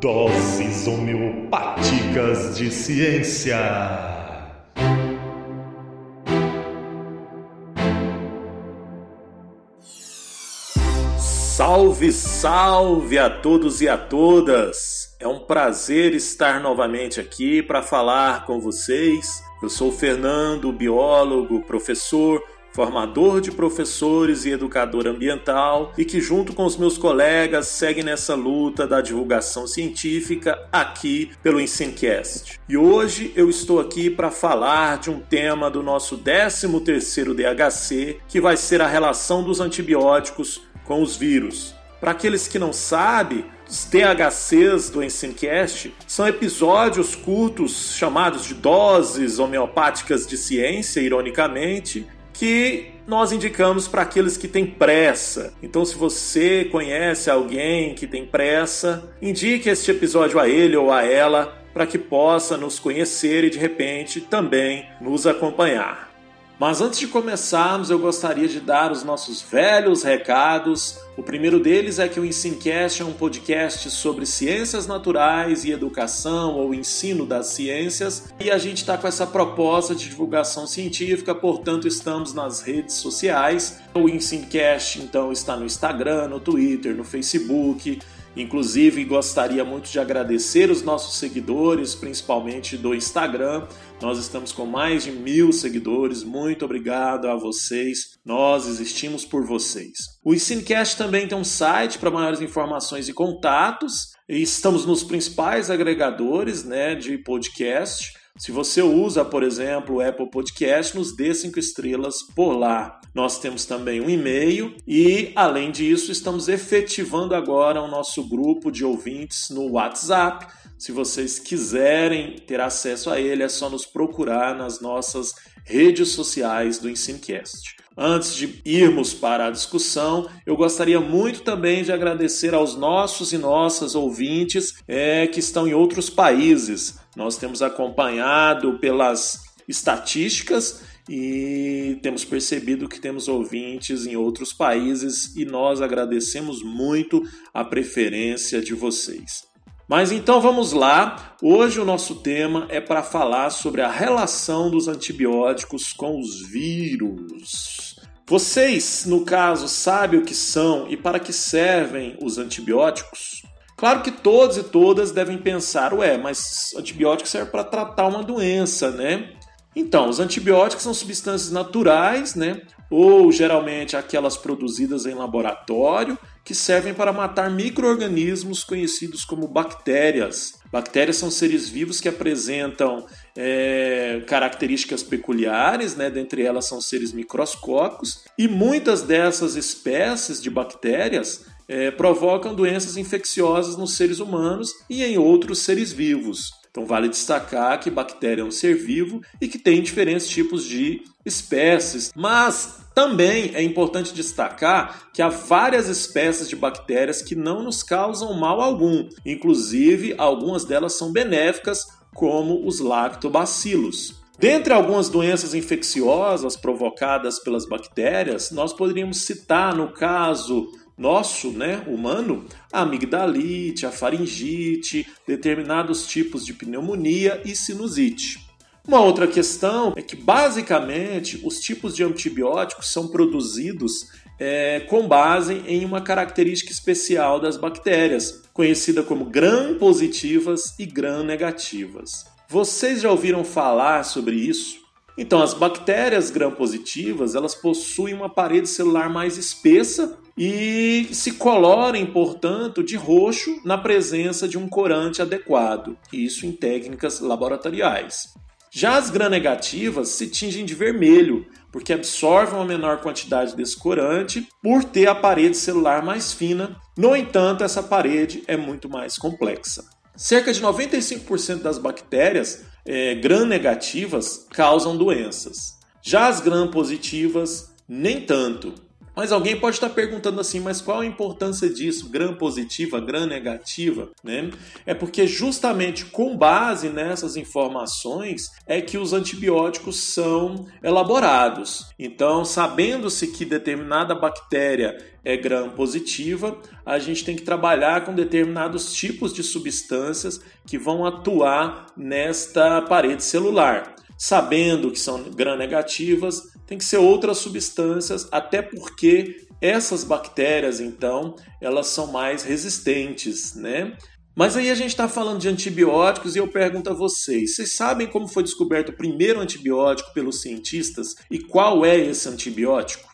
Doses homeopáticas de ciência. Salve, salve a todos e a todas! É um prazer estar novamente aqui para falar com vocês. Eu sou Fernando, biólogo, professor, formador de professores e educador ambiental, e que, junto com os meus colegas, segue nessa luta da divulgação científica aqui pelo Ensincast. E hoje eu estou aqui para falar de um tema do nosso 13º DHC, que vai ser a relação dos antibióticos com os vírus. Para aqueles que não sabem, os THCs do Ensincast são episódios curtos chamados de doses homeopáticas de ciência, ironicamente, que nós indicamos para aqueles que têm pressa. Então, se você conhece alguém que tem pressa, indique este episódio a ele ou a ela para que possa nos conhecer e de repente também nos acompanhar. Mas antes de começarmos, eu gostaria de dar os nossos velhos recados. O primeiro deles é que o Ensincast é um podcast sobre ciências naturais e educação ou ensino das ciências, e a gente está com essa proposta de divulgação científica, portanto, estamos nas redes sociais. O Ensincast, então, está no Instagram, no Twitter, no Facebook. Inclusive, gostaria muito de agradecer os nossos seguidores, principalmente do Instagram. Nós estamos com mais de mil seguidores. Muito obrigado a vocês. Nós existimos por vocês. O Ensinecast também tem um site para maiores informações e contatos. Estamos nos principais agregadores né, de podcast. Se você usa, por exemplo, o Apple Podcast, nos dê cinco estrelas por lá. Nós temos também um e-mail e, além disso, estamos efetivando agora o nosso grupo de ouvintes no WhatsApp. Se vocês quiserem ter acesso a ele, é só nos procurar nas nossas redes sociais do Ensinecast. Antes de irmos para a discussão, eu gostaria muito também de agradecer aos nossos e nossas ouvintes é, que estão em outros países. Nós temos acompanhado pelas estatísticas e temos percebido que temos ouvintes em outros países e nós agradecemos muito a preferência de vocês. Mas então vamos lá. Hoje o nosso tema é para falar sobre a relação dos antibióticos com os vírus. Vocês, no caso, sabem o que são e para que servem os antibióticos? Claro que todos e todas devem pensar, ué, mas antibiótico serve para tratar uma doença, né? Então, os antibióticos são substâncias naturais, né? Ou geralmente aquelas produzidas em laboratório que servem para matar micro-organismos conhecidos como bactérias. Bactérias são seres vivos que apresentam é, características peculiares, né? dentre elas são seres microscópicos, e muitas dessas espécies de bactérias é, provocam doenças infecciosas nos seres humanos e em outros seres vivos. Então, vale destacar que bactéria é um ser vivo e que tem diferentes tipos de espécies, mas também é importante destacar que há várias espécies de bactérias que não nos causam mal algum, inclusive algumas delas são benéficas, como os lactobacilos. Dentre algumas doenças infecciosas provocadas pelas bactérias, nós poderíamos citar, no caso nosso, né, humano, a amigdalite, a faringite, determinados tipos de pneumonia e sinusite. Uma outra questão é que, basicamente, os tipos de antibióticos são produzidos é, com base em uma característica especial das bactérias, conhecida como gram-positivas e gram-negativas. Vocês já ouviram falar sobre isso? Então, as bactérias gram-positivas elas possuem uma parede celular mais espessa e se colorem, portanto, de roxo na presença de um corante adequado, isso em técnicas laboratoriais. Já as gram-negativas se tingem de vermelho, porque absorvem uma menor quantidade desse corante por ter a parede celular mais fina. No entanto, essa parede é muito mais complexa. Cerca de 95% das bactérias é, gram-negativas causam doenças. Já as gram-positivas, nem tanto. Mas alguém pode estar perguntando assim, mas qual a importância disso? Gram positiva, gram negativa, né? É porque justamente com base nessas informações é que os antibióticos são elaborados. Então, sabendo-se que determinada bactéria é gram positiva, a gente tem que trabalhar com determinados tipos de substâncias que vão atuar nesta parede celular. Sabendo que são gram negativas, tem que ser outras substâncias, até porque essas bactérias, então, elas são mais resistentes, né? Mas aí a gente está falando de antibióticos e eu pergunto a vocês: vocês sabem como foi descoberto o primeiro antibiótico pelos cientistas e qual é esse antibiótico?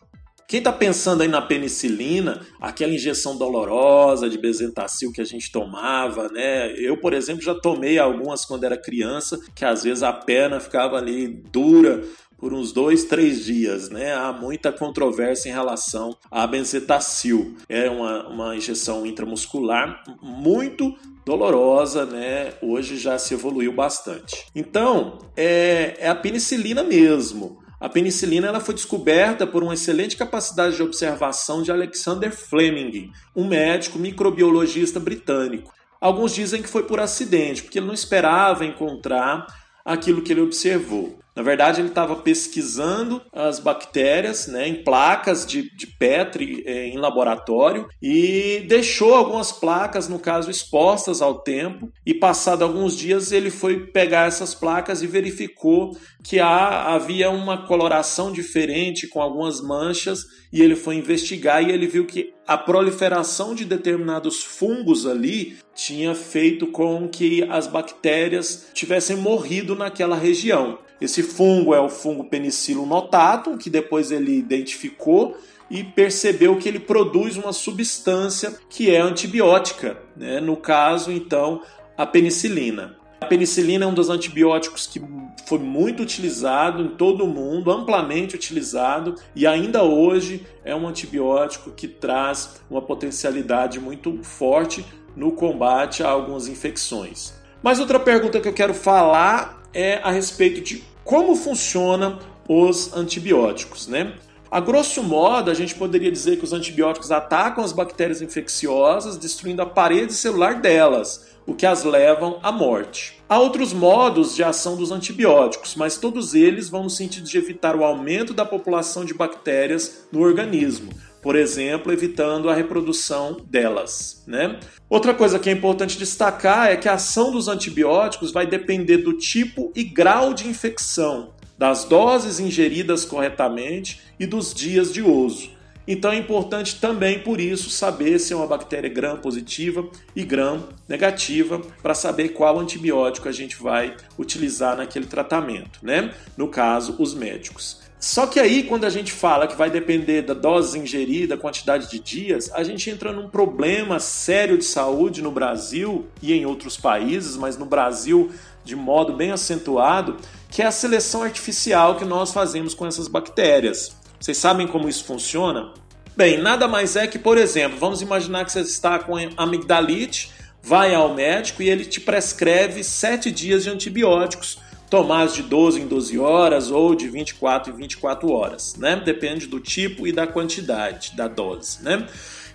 Quem está pensando aí na penicilina, aquela injeção dolorosa de bezentacil que a gente tomava, né? Eu, por exemplo, já tomei algumas quando era criança, que às vezes a perna ficava ali dura por uns dois, três dias, né? Há muita controvérsia em relação à benzetacil. É uma, uma injeção intramuscular muito dolorosa, né? Hoje já se evoluiu bastante. Então, é, é a penicilina mesmo. A penicilina ela foi descoberta por uma excelente capacidade de observação de Alexander Fleming, um médico microbiologista britânico. Alguns dizem que foi por acidente, porque ele não esperava encontrar aquilo que ele observou. Na verdade, ele estava pesquisando as bactérias né, em placas de, de Petri é, em laboratório e deixou algumas placas, no caso, expostas ao tempo. E, passado alguns dias, ele foi pegar essas placas e verificou que há, havia uma coloração diferente com algumas manchas. E ele foi investigar e ele viu que a proliferação de determinados fungos ali tinha feito com que as bactérias tivessem morrido naquela região. Esse fungo é o fungo Penicillium notatum, que depois ele identificou e percebeu que ele produz uma substância que é antibiótica, né? no caso, então, a penicilina. A penicilina é um dos antibióticos que foi muito utilizado em todo o mundo, amplamente utilizado, e ainda hoje é um antibiótico que traz uma potencialidade muito forte no combate a algumas infecções. Mas outra pergunta que eu quero falar é a respeito de como funcionam os antibióticos, né? A grosso modo, a gente poderia dizer que os antibióticos atacam as bactérias infecciosas, destruindo a parede celular delas, o que as levam à morte. Há outros modos de ação dos antibióticos, mas todos eles vão no sentido de evitar o aumento da população de bactérias no organismo, por exemplo, evitando a reprodução delas. Né? Outra coisa que é importante destacar é que a ação dos antibióticos vai depender do tipo e grau de infecção, das doses ingeridas corretamente e dos dias de uso. Então é importante também, por isso, saber se é uma bactéria gram positiva e gram negativa para saber qual antibiótico a gente vai utilizar naquele tratamento, né? No caso, os médicos. Só que aí, quando a gente fala que vai depender da dose ingerida, quantidade de dias, a gente entra num problema sério de saúde no Brasil e em outros países, mas no Brasil de modo bem acentuado, que é a seleção artificial que nós fazemos com essas bactérias. Vocês sabem como isso funciona? Bem, nada mais é que, por exemplo, vamos imaginar que você está com amigdalite, vai ao médico e ele te prescreve 7 dias de antibióticos tomar de 12 em 12 horas ou de 24 em 24 horas, né? Depende do tipo e da quantidade da dose, né?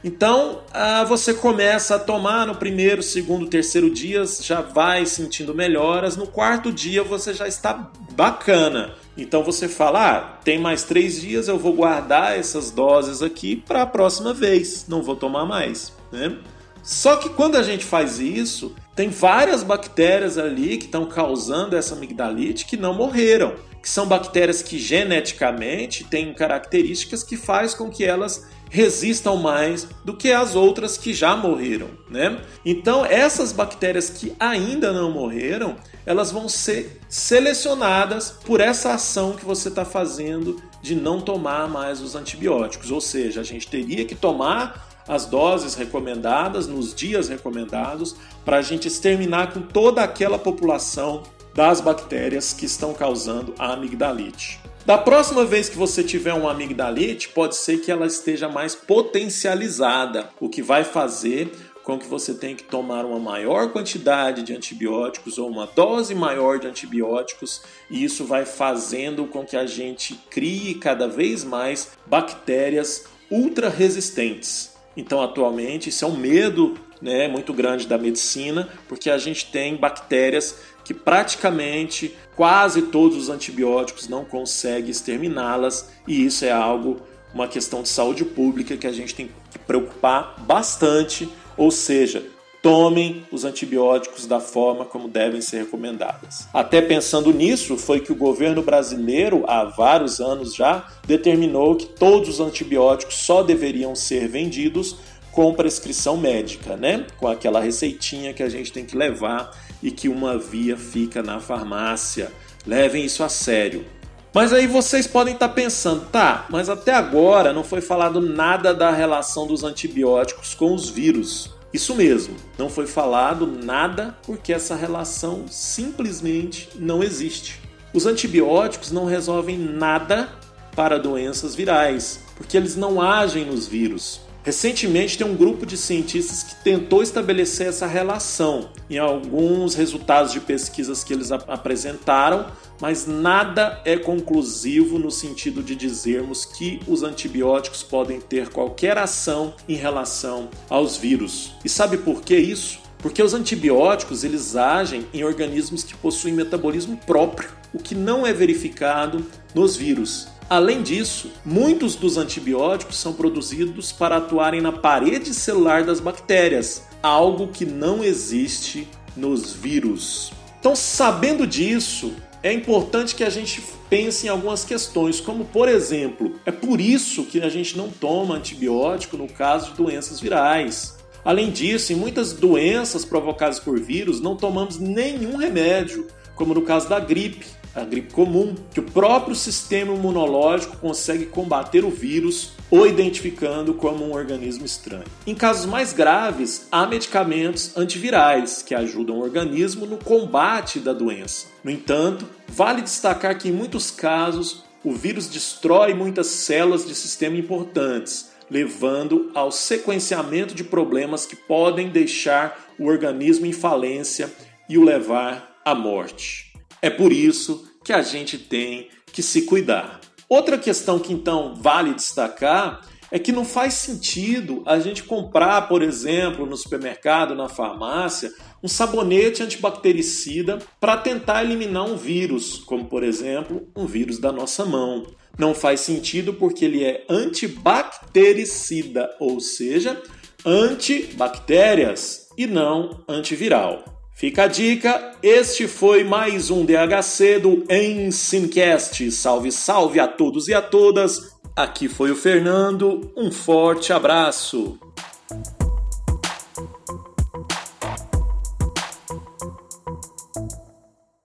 Então, ah, você começa a tomar no primeiro, segundo, terceiro dia, já vai sentindo melhoras. No quarto dia, você já está bacana. Então, você fala: ah, tem mais três dias, eu vou guardar essas doses aqui para a próxima vez, não vou tomar mais. Né? Só que quando a gente faz isso, tem várias bactérias ali que estão causando essa amigdalite que não morreram, que são bactérias que geneticamente têm características que faz com que elas resistam mais do que as outras que já morreram, né? Então, essas bactérias que ainda não morreram, elas vão ser selecionadas por essa ação que você está fazendo de não tomar mais os antibióticos. Ou seja, a gente teria que tomar as doses recomendadas, nos dias recomendados, para a gente exterminar com toda aquela população das bactérias que estão causando a amigdalite. Da próxima vez que você tiver uma amigdalite, pode ser que ela esteja mais potencializada, o que vai fazer com que você tenha que tomar uma maior quantidade de antibióticos ou uma dose maior de antibióticos, e isso vai fazendo com que a gente crie cada vez mais bactérias ultra resistentes. Então, atualmente, isso é um medo né, muito grande da medicina, porque a gente tem bactérias que praticamente quase todos os antibióticos não conseguem exterminá-las, e isso é algo, uma questão de saúde pública que a gente tem que preocupar bastante, ou seja, tomem os antibióticos da forma como devem ser recomendadas. Até pensando nisso, foi que o governo brasileiro, há vários anos já, determinou que todos os antibióticos só deveriam ser vendidos com prescrição médica, né? Com aquela receitinha que a gente tem que levar e que uma via fica na farmácia. Levem isso a sério. Mas aí vocês podem estar pensando, tá, mas até agora não foi falado nada da relação dos antibióticos com os vírus. Isso mesmo, não foi falado nada porque essa relação simplesmente não existe. Os antibióticos não resolvem nada para doenças virais, porque eles não agem nos vírus. Recentemente, tem um grupo de cientistas que tentou estabelecer essa relação em alguns resultados de pesquisas que eles ap apresentaram, mas nada é conclusivo no sentido de dizermos que os antibióticos podem ter qualquer ação em relação aos vírus. E sabe por que isso? Porque os antibióticos eles agem em organismos que possuem metabolismo próprio, o que não é verificado nos vírus. Além disso, muitos dos antibióticos são produzidos para atuarem na parede celular das bactérias, algo que não existe nos vírus. Então, sabendo disso, é importante que a gente pense em algumas questões, como por exemplo, é por isso que a gente não toma antibiótico no caso de doenças virais. Além disso, em muitas doenças provocadas por vírus, não tomamos nenhum remédio, como no caso da gripe a gripe comum, que o próprio sistema imunológico consegue combater o vírus ou identificando como um organismo estranho. Em casos mais graves, há medicamentos antivirais que ajudam o organismo no combate da doença. No entanto, vale destacar que em muitos casos o vírus destrói muitas células de sistema importantes, levando ao sequenciamento de problemas que podem deixar o organismo em falência e o levar à morte. É por isso que a gente tem que se cuidar. Outra questão que então vale destacar é que não faz sentido a gente comprar, por exemplo, no supermercado, na farmácia, um sabonete antibactericida para tentar eliminar um vírus, como por exemplo, um vírus da nossa mão. Não faz sentido porque ele é antibactericida, ou seja, antibactérias e não antiviral. Fica a dica, este foi mais um DHC do Ensinecast. Salve, salve a todos e a todas. Aqui foi o Fernando, um forte abraço.